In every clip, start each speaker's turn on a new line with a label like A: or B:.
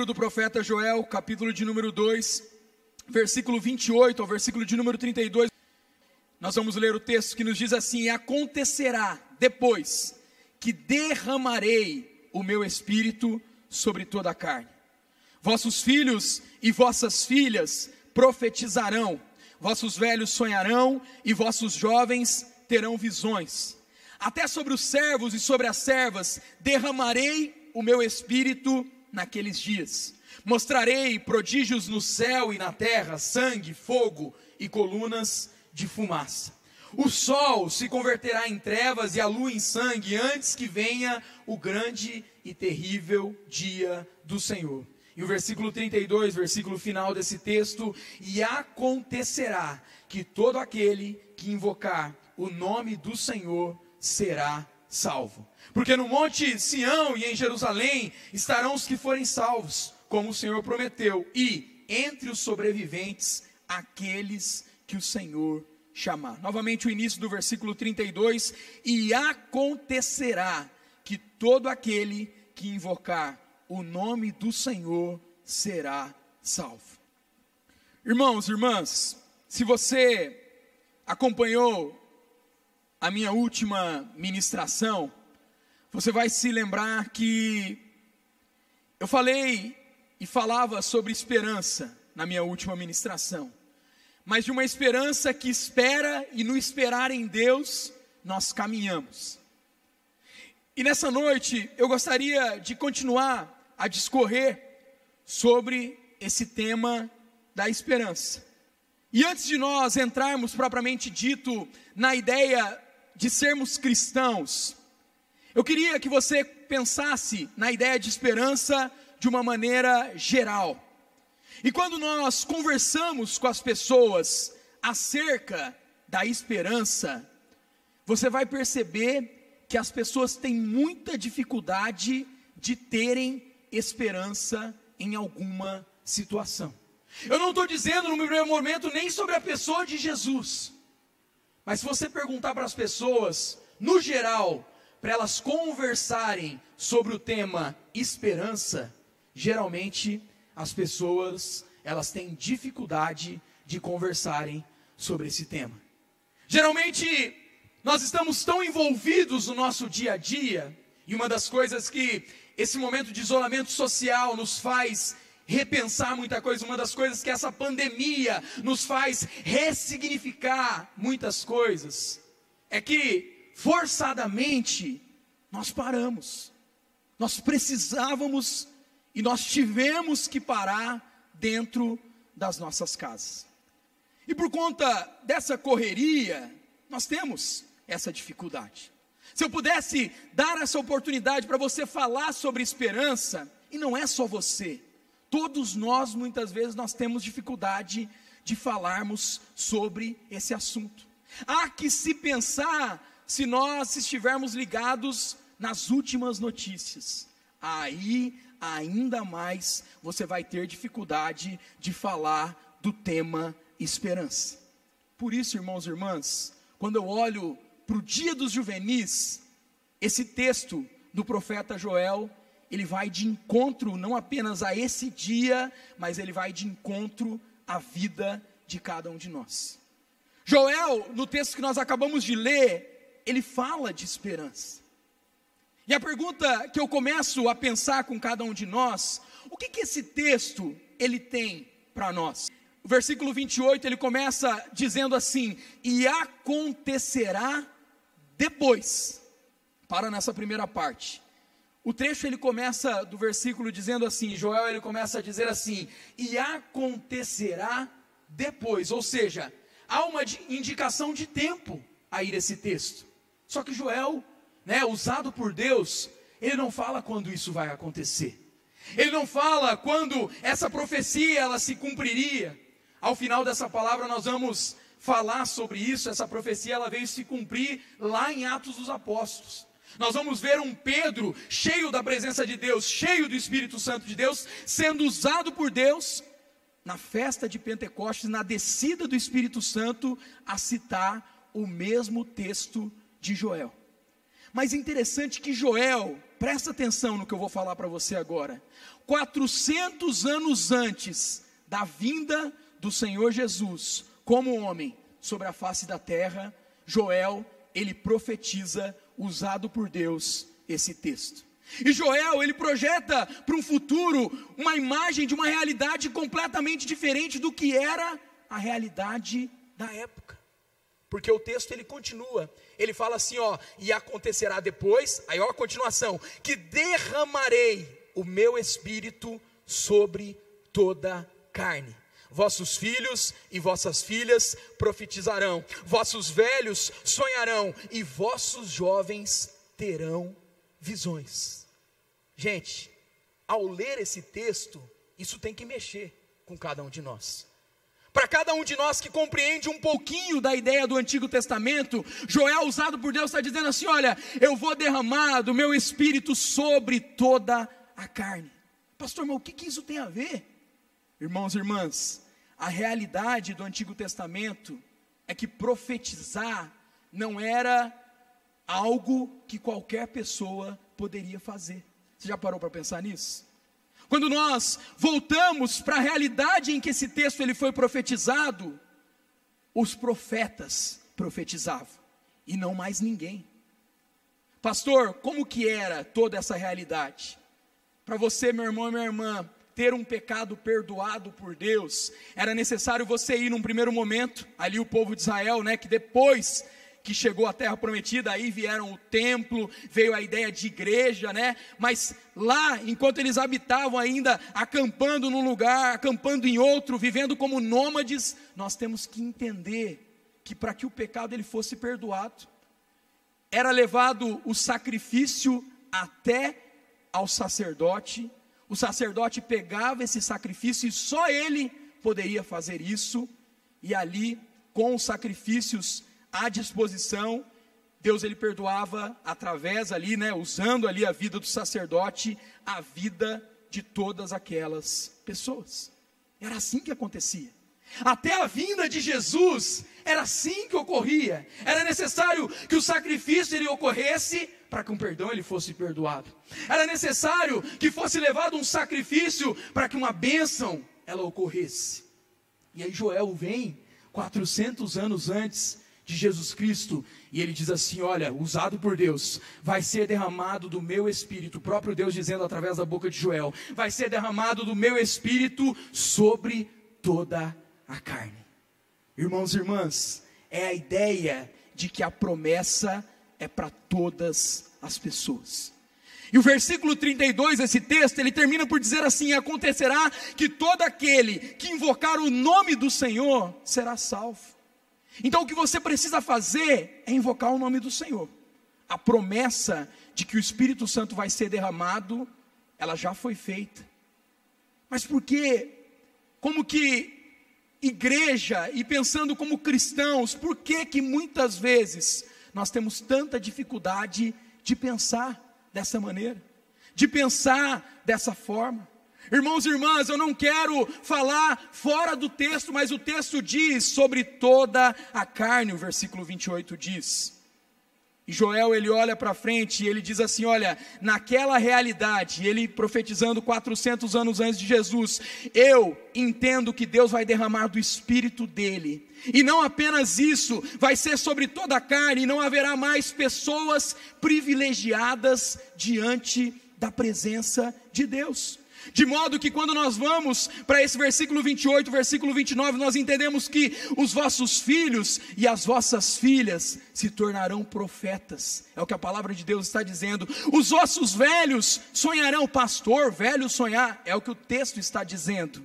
A: livro do profeta Joel, capítulo de número 2, versículo 28 ao versículo de número 32. Nós vamos ler o texto que nos diz assim: Acontecerá depois que derramarei o meu espírito sobre toda a carne. Vossos filhos e vossas filhas profetizarão, vossos velhos sonharão e vossos jovens terão visões. Até sobre os servos e sobre as servas derramarei o meu espírito naqueles dias. Mostrarei prodígios no céu e na terra, sangue, fogo e colunas de fumaça. O sol se converterá em trevas e a lua em sangue antes que venha o grande e terrível dia do Senhor. E o versículo 32, versículo final desse texto: E acontecerá que todo aquele que invocar o nome do Senhor será salvo. Porque no monte Sião e em Jerusalém estarão os que forem salvos, como o Senhor prometeu, e entre os sobreviventes, aqueles que o Senhor chamar. Novamente o início do versículo 32: E acontecerá que todo aquele que invocar o nome do Senhor será salvo. Irmãos, irmãs, se você acompanhou a minha última ministração, você vai se lembrar que eu falei e falava sobre esperança na minha última ministração mas de uma esperança que espera e no esperar em Deus nós caminhamos. E nessa noite eu gostaria de continuar a discorrer sobre esse tema da esperança. E antes de nós entrarmos propriamente dito na ideia de sermos cristãos, eu queria que você pensasse na ideia de esperança de uma maneira geral. E quando nós conversamos com as pessoas acerca da esperança, você vai perceber que as pessoas têm muita dificuldade de terem esperança em alguma situação. Eu não estou dizendo no primeiro momento nem sobre a pessoa de Jesus, mas se você perguntar para as pessoas, no geral, para elas conversarem sobre o tema esperança, geralmente as pessoas elas têm dificuldade de conversarem sobre esse tema. Geralmente nós estamos tão envolvidos no nosso dia a dia, e uma das coisas que esse momento de isolamento social nos faz repensar muita coisa, uma das coisas que essa pandemia nos faz ressignificar muitas coisas, é que forçadamente nós paramos. Nós precisávamos e nós tivemos que parar dentro das nossas casas. E por conta dessa correria, nós temos essa dificuldade. Se eu pudesse dar essa oportunidade para você falar sobre esperança, e não é só você, todos nós muitas vezes nós temos dificuldade de falarmos sobre esse assunto. Há que se pensar se nós estivermos ligados nas últimas notícias. Aí ainda mais você vai ter dificuldade de falar do tema esperança. Por isso, irmãos e irmãs, quando eu olho para o dia dos juvenis, esse texto do profeta Joel, ele vai de encontro não apenas a esse dia, mas ele vai de encontro à vida de cada um de nós. Joel, no texto que nós acabamos de ler, ele fala de esperança. E a pergunta que eu começo a pensar com cada um de nós, o que, que esse texto ele tem para nós? O versículo 28 ele começa dizendo assim: E acontecerá depois. Para nessa primeira parte. O trecho ele começa do versículo dizendo assim, Joel ele começa a dizer assim: "E acontecerá depois", ou seja, há uma indicação de tempo aí nesse texto. Só que Joel né, usado por Deus, ele não fala quando isso vai acontecer. Ele não fala quando essa profecia ela se cumpriria. Ao final dessa palavra nós vamos falar sobre isso. Essa profecia ela veio se cumprir lá em Atos dos Apóstolos. Nós vamos ver um Pedro cheio da presença de Deus, cheio do Espírito Santo de Deus, sendo usado por Deus na festa de Pentecostes, na descida do Espírito Santo, a citar o mesmo texto de Joel. Mas interessante que Joel, presta atenção no que eu vou falar para você agora. 400 anos antes da vinda do Senhor Jesus, como homem sobre a face da terra, Joel, ele profetiza, usado por Deus, esse texto. E Joel, ele projeta para um futuro uma imagem de uma realidade completamente diferente do que era a realidade da época. Porque o texto ele continua, ele fala assim, ó, e acontecerá depois, aí ó a continuação, que derramarei o meu espírito sobre toda carne. Vossos filhos e vossas filhas profetizarão, vossos velhos sonharão e vossos jovens terão visões. Gente, ao ler esse texto, isso tem que mexer com cada um de nós. Para cada um de nós que compreende um pouquinho da ideia do Antigo Testamento, Joel, usado por Deus, está dizendo assim: Olha, eu vou derramar do meu espírito sobre toda a carne. Pastor, mas o que, que isso tem a ver? Irmãos e irmãs, a realidade do Antigo Testamento é que profetizar não era algo que qualquer pessoa poderia fazer. Você já parou para pensar nisso? Quando nós voltamos para a realidade em que esse texto ele foi profetizado, os profetas profetizavam e não mais ninguém. Pastor, como que era toda essa realidade? Para você, meu irmão e minha irmã, ter um pecado perdoado por Deus, era necessário você ir num primeiro momento, ali o povo de Israel, né, que depois que chegou à terra prometida, aí vieram o templo, veio a ideia de igreja, né? Mas lá, enquanto eles habitavam ainda, acampando num lugar, acampando em outro, vivendo como nômades, nós temos que entender que para que o pecado ele fosse perdoado, era levado o sacrifício até ao sacerdote. O sacerdote pegava esse sacrifício e só ele poderia fazer isso, e ali, com os sacrifícios à disposição. Deus ele perdoava através ali, né, usando ali a vida do sacerdote, a vida de todas aquelas pessoas. Era assim que acontecia. Até a vinda de Jesus, era assim que ocorria. Era necessário que o sacrifício ele ocorresse para que um perdão ele fosse perdoado. Era necessário que fosse levado um sacrifício para que uma bênção ela ocorresse. E aí Joel vem 400 anos antes de Jesus Cristo, e ele diz assim: Olha, usado por Deus, vai ser derramado do meu espírito, o próprio Deus dizendo através da boca de Joel: vai ser derramado do meu espírito sobre toda a carne. Irmãos e irmãs, é a ideia de que a promessa é para todas as pessoas. E o versículo 32, esse texto, ele termina por dizer assim: Acontecerá que todo aquele que invocar o nome do Senhor será salvo. Então o que você precisa fazer é invocar o nome do Senhor. A promessa de que o Espírito Santo vai ser derramado, ela já foi feita. Mas por que, como que igreja e pensando como cristãos, por que que muitas vezes nós temos tanta dificuldade de pensar dessa maneira, de pensar dessa forma? Irmãos e irmãs, eu não quero falar fora do texto, mas o texto diz sobre toda a carne, o versículo 28 diz. Joel ele olha para frente e ele diz assim: Olha, naquela realidade, ele profetizando 400 anos antes de Jesus, eu entendo que Deus vai derramar do espírito dele. E não apenas isso, vai ser sobre toda a carne, e não haverá mais pessoas privilegiadas diante da presença de Deus. De modo que quando nós vamos para esse versículo 28, versículo 29, nós entendemos que os vossos filhos e as vossas filhas se tornarão profetas. É o que a palavra de Deus está dizendo. Os vossos velhos sonharão, pastor, velho sonhar, é o que o texto está dizendo.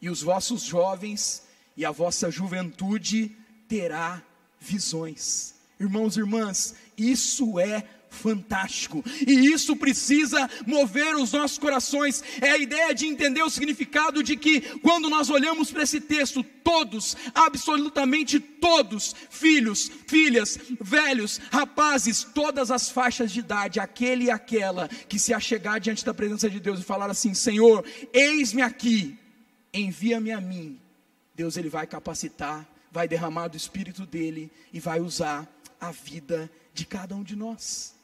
A: E os vossos jovens e a vossa juventude terá visões. Irmãos e irmãs, isso é fantástico. E isso precisa mover os nossos corações. É a ideia de entender o significado de que quando nós olhamos para esse texto, todos, absolutamente todos, filhos, filhas, velhos, rapazes, todas as faixas de idade, aquele e aquela que se achegar diante da presença de Deus e falar assim: Senhor, eis-me aqui, envia-me a mim. Deus ele vai capacitar, vai derramar do espírito dele e vai usar a vida de cada um de nós.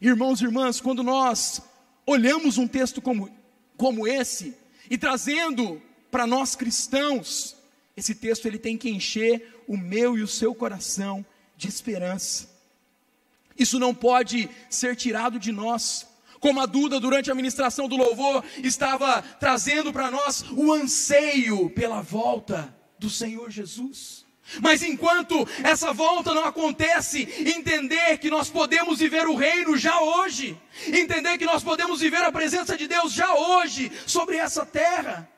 A: Irmãos e irmãs, quando nós olhamos um texto como, como esse e trazendo para nós cristãos, esse texto ele tem que encher o meu e o seu coração de esperança. Isso não pode ser tirado de nós. Como a Duda, durante a ministração do louvor, estava trazendo para nós o anseio pela volta do Senhor Jesus. Mas enquanto essa volta não acontece, entender que nós podemos viver o reino já hoje, entender que nós podemos viver a presença de Deus já hoje sobre essa terra.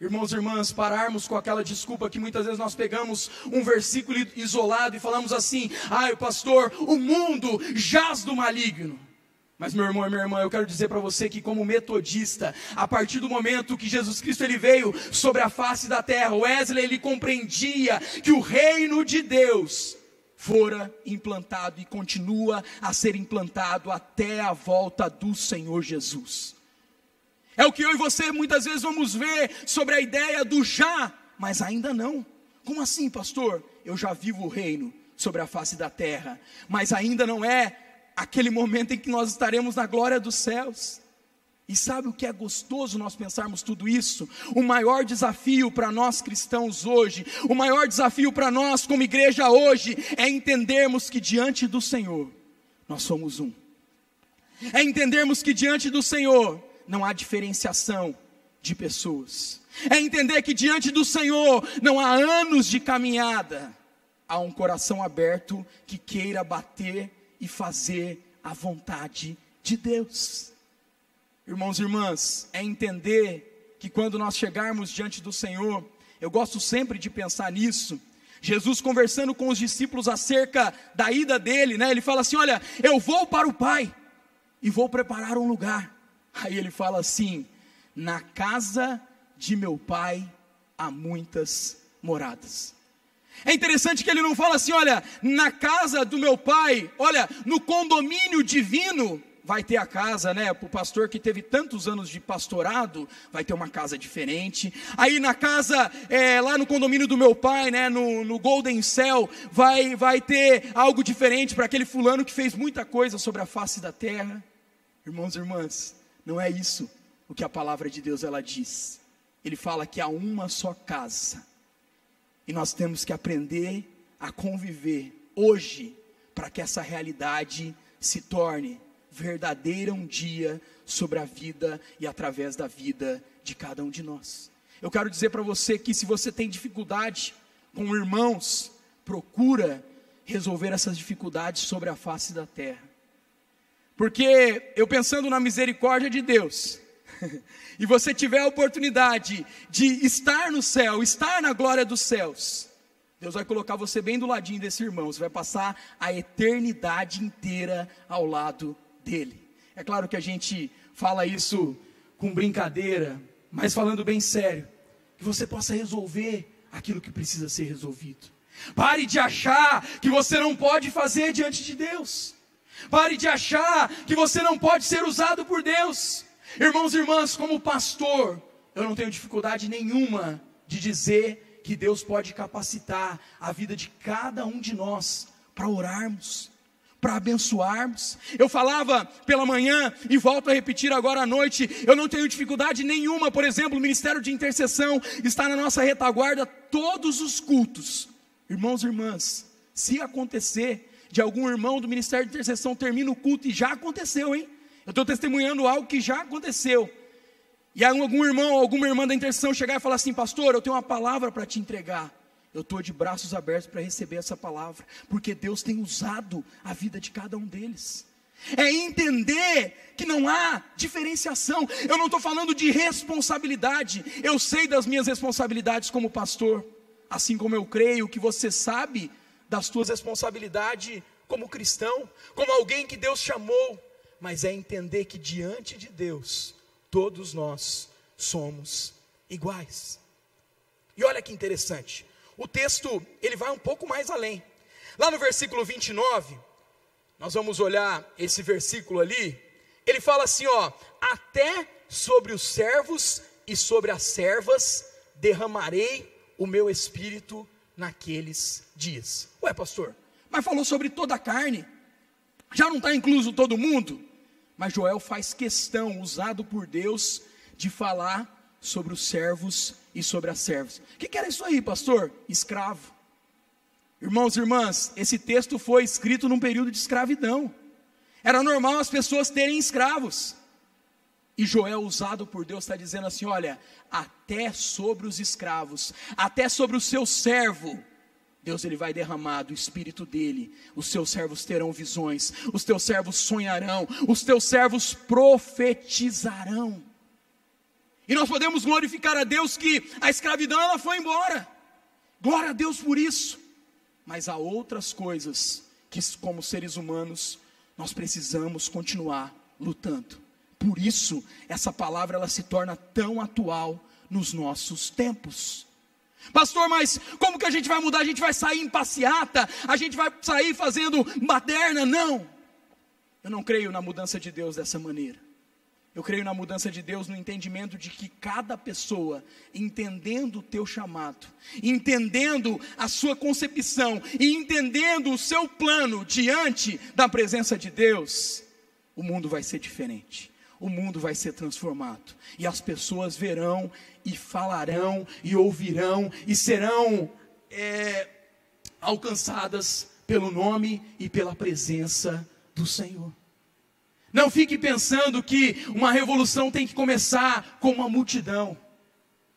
A: Irmãos e irmãs, pararmos com aquela desculpa que muitas vezes nós pegamos um versículo isolado e falamos assim: ai, pastor, o mundo jaz do maligno. Mas meu irmão e minha irmã, eu quero dizer para você que como metodista, a partir do momento que Jesus Cristo ele veio sobre a face da terra, Wesley ele compreendia que o reino de Deus fora implantado e continua a ser implantado até a volta do Senhor Jesus. É o que eu e você muitas vezes vamos ver sobre a ideia do já, mas ainda não. Como assim, pastor? Eu já vivo o reino sobre a face da terra, mas ainda não é aquele momento em que nós estaremos na glória dos céus. E sabe o que é gostoso nós pensarmos tudo isso? O maior desafio para nós cristãos hoje, o maior desafio para nós como igreja hoje, é entendermos que diante do Senhor, nós somos um. É entendermos que diante do Senhor, não há diferenciação de pessoas. É entender que diante do Senhor não há anos de caminhada, há um coração aberto que queira bater e fazer a vontade de Deus. Irmãos e irmãs, é entender que quando nós chegarmos diante do Senhor, eu gosto sempre de pensar nisso. Jesus conversando com os discípulos acerca da ida dele, né? Ele fala assim: "Olha, eu vou para o Pai e vou preparar um lugar. Aí ele fala assim: Na casa de meu pai há muitas moradas. É interessante que ele não fala assim, olha, na casa do meu pai, olha, no condomínio divino, vai ter a casa, né? Para o pastor que teve tantos anos de pastorado, vai ter uma casa diferente. Aí na casa, é, lá no condomínio do meu pai, né? No, no Golden Cell, vai, vai ter algo diferente para aquele fulano que fez muita coisa sobre a face da terra. Irmãos e irmãs, não é isso o que a palavra de Deus ela diz. Ele fala que há uma só casa. E nós temos que aprender a conviver hoje para que essa realidade se torne verdadeira um dia sobre a vida e através da vida de cada um de nós. Eu quero dizer para você que se você tem dificuldade com irmãos, procura resolver essas dificuldades sobre a face da terra. Porque eu pensando na misericórdia de Deus, e você tiver a oportunidade de estar no céu, estar na glória dos céus, Deus vai colocar você bem do ladinho desse irmão, você vai passar a eternidade inteira ao lado dele. É claro que a gente fala isso com brincadeira, mas falando bem sério, que você possa resolver aquilo que precisa ser resolvido. Pare de achar que você não pode fazer diante de Deus. Pare de achar que você não pode ser usado por Deus. Irmãos e irmãs, como pastor, eu não tenho dificuldade nenhuma de dizer que Deus pode capacitar a vida de cada um de nós para orarmos, para abençoarmos. Eu falava pela manhã e volto a repetir agora à noite, eu não tenho dificuldade nenhuma, por exemplo, o ministério de intercessão está na nossa retaguarda todos os cultos. Irmãos e irmãs, se acontecer de algum irmão do ministério de intercessão termina o culto e já aconteceu, hein? Eu estou testemunhando algo que já aconteceu. E aí algum irmão, alguma irmã da intercessão chegar e falar assim, pastor, eu tenho uma palavra para te entregar. Eu estou de braços abertos para receber essa palavra, porque Deus tem usado a vida de cada um deles. É entender que não há diferenciação. Eu não estou falando de responsabilidade. Eu sei das minhas responsabilidades como pastor, assim como eu creio que você sabe das tuas responsabilidades como cristão, como alguém que Deus chamou, mas é entender que diante de Deus, todos nós somos iguais. E olha que interessante, o texto ele vai um pouco mais além. Lá no versículo 29, nós vamos olhar esse versículo ali, ele fala assim, ó, até sobre os servos e sobre as servas derramarei o meu espírito naqueles dias. Ué, pastor, mas falou sobre toda a carne. Já não está incluso todo mundo? Mas Joel faz questão, usado por Deus, de falar sobre os servos e sobre as servas. O que, que era isso aí, pastor? Escravo. Irmãos e irmãs, esse texto foi escrito num período de escravidão. Era normal as pessoas terem escravos. E Joel, usado por Deus, está dizendo assim: olha, até sobre os escravos, até sobre o seu servo, Deus ele vai derramar do espírito dele. Os seus servos terão visões, os teus servos sonharão, os teus servos profetizarão. E nós podemos glorificar a Deus que a escravidão ela foi embora. Glória a Deus por isso. Mas há outras coisas que como seres humanos nós precisamos continuar lutando. Por isso, essa palavra ela se torna tão atual nos nossos tempos. Pastor, mas como que a gente vai mudar? A gente vai sair em passeata? A gente vai sair fazendo baderna? Não. Eu não creio na mudança de Deus dessa maneira. Eu creio na mudança de Deus no entendimento de que cada pessoa, entendendo o teu chamado, entendendo a sua concepção e entendendo o seu plano diante da presença de Deus, o mundo vai ser diferente o mundo vai ser transformado. E as pessoas verão e falarão e ouvirão e serão é, alcançadas pelo nome e pela presença do Senhor. Não fique pensando que uma revolução tem que começar com uma multidão,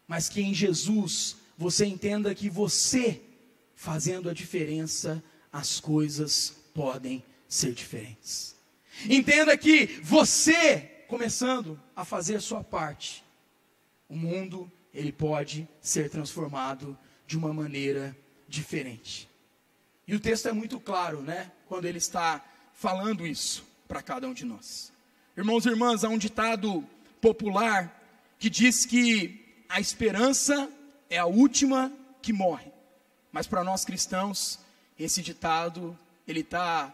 A: mas que em Jesus você entenda que você, fazendo a diferença, as coisas podem ser diferentes. Entenda que você começando a fazer sua parte, o mundo ele pode ser transformado de uma maneira diferente. E o texto é muito claro, né? Quando ele está falando isso para cada um de nós. Irmãos e irmãs, há um ditado popular que diz que a esperança é a última que morre. Mas para nós cristãos, esse ditado ele está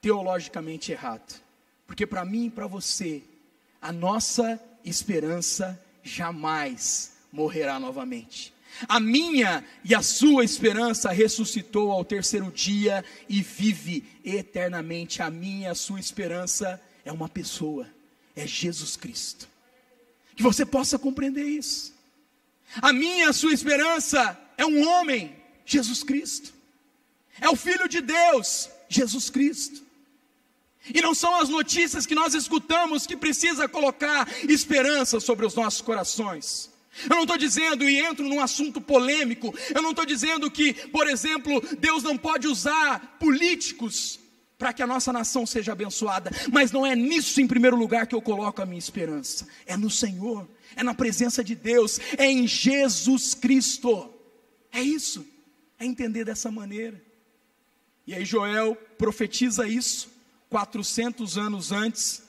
A: teologicamente errado. Porque para mim e para você, a nossa esperança jamais morrerá novamente. A minha e a sua esperança ressuscitou ao terceiro dia e vive eternamente. A minha e a sua esperança é uma pessoa, é Jesus Cristo. Que você possa compreender isso. A minha e a sua esperança é um homem, Jesus Cristo. É o Filho de Deus, Jesus Cristo. E não são as notícias que nós escutamos que precisa colocar esperança sobre os nossos corações. Eu não estou dizendo, e entro num assunto polêmico, eu não estou dizendo que, por exemplo, Deus não pode usar políticos para que a nossa nação seja abençoada, mas não é nisso em primeiro lugar que eu coloco a minha esperança, é no Senhor, é na presença de Deus, é em Jesus Cristo, é isso, é entender dessa maneira. E aí Joel profetiza isso, 400 anos antes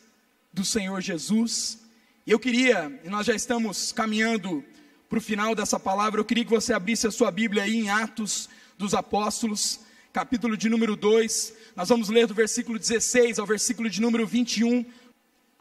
A: do Senhor Jesus. E eu queria, e nós já estamos caminhando para o final dessa palavra, eu queria que você abrisse a sua Bíblia aí em Atos dos Apóstolos, capítulo de número 2. Nós vamos ler do versículo 16 ao versículo de número 21.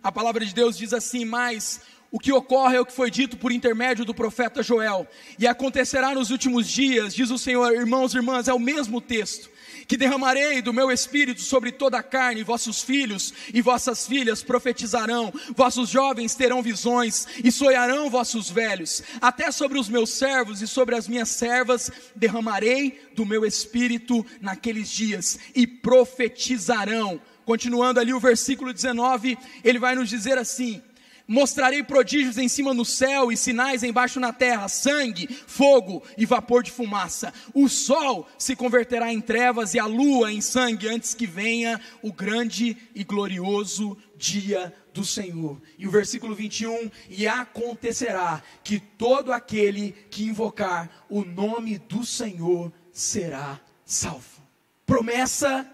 A: A palavra de Deus diz assim: Mas o que ocorre é o que foi dito por intermédio do profeta Joel, e acontecerá nos últimos dias, diz o Senhor, irmãos e irmãs, é o mesmo texto que derramarei do meu espírito sobre toda a carne, vossos filhos e vossas filhas profetizarão, vossos jovens terão visões e sonharão vossos velhos, até sobre os meus servos e sobre as minhas servas derramarei do meu espírito naqueles dias e profetizarão. Continuando ali o versículo 19, ele vai nos dizer assim: Mostrarei prodígios em cima no céu e sinais embaixo na terra: sangue, fogo e vapor de fumaça. O sol se converterá em trevas e a lua em sangue antes que venha o grande e glorioso dia do Senhor. E o versículo 21: E acontecerá que todo aquele que invocar o nome do Senhor será salvo. Promessa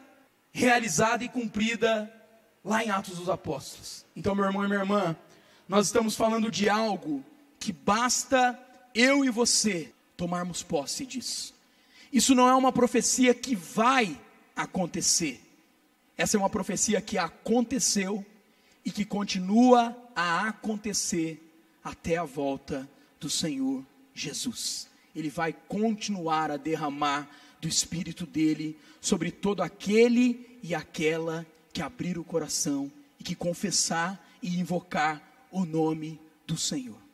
A: realizada e cumprida lá em Atos dos Apóstolos. Então, meu irmão e minha irmã, nós estamos falando de algo que basta eu e você tomarmos posse disso. Isso não é uma profecia que vai acontecer. Essa é uma profecia que aconteceu e que continua a acontecer até a volta do Senhor Jesus. Ele vai continuar a derramar do Espírito dele sobre todo aquele e aquela que abrir o coração e que confessar e invocar o nome do Senhor.